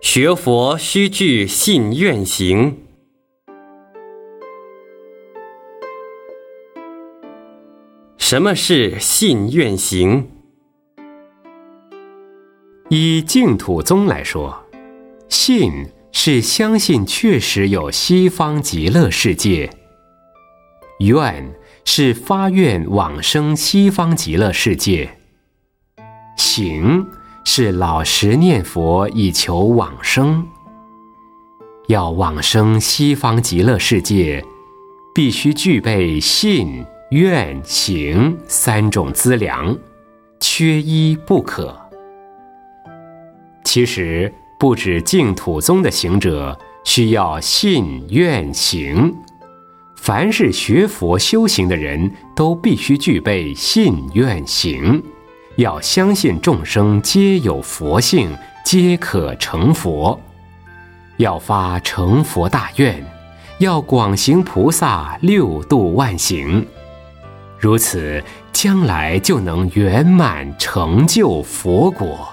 学佛须具信愿行。什么是信愿行？依净土宗来说，信是相信确实有西方极乐世界，愿是发愿往生西方极乐世界，行是老实念佛以求往生。要往生西方极乐世界，必须具备信。愿行三种资粮，缺一不可。其实不止净土宗的行者需要信愿行，凡是学佛修行的人都必须具备信愿行，要相信众生皆有佛性，皆可成佛，要发成佛大愿，要广行菩萨六度万行。如此，将来就能圆满成就佛果。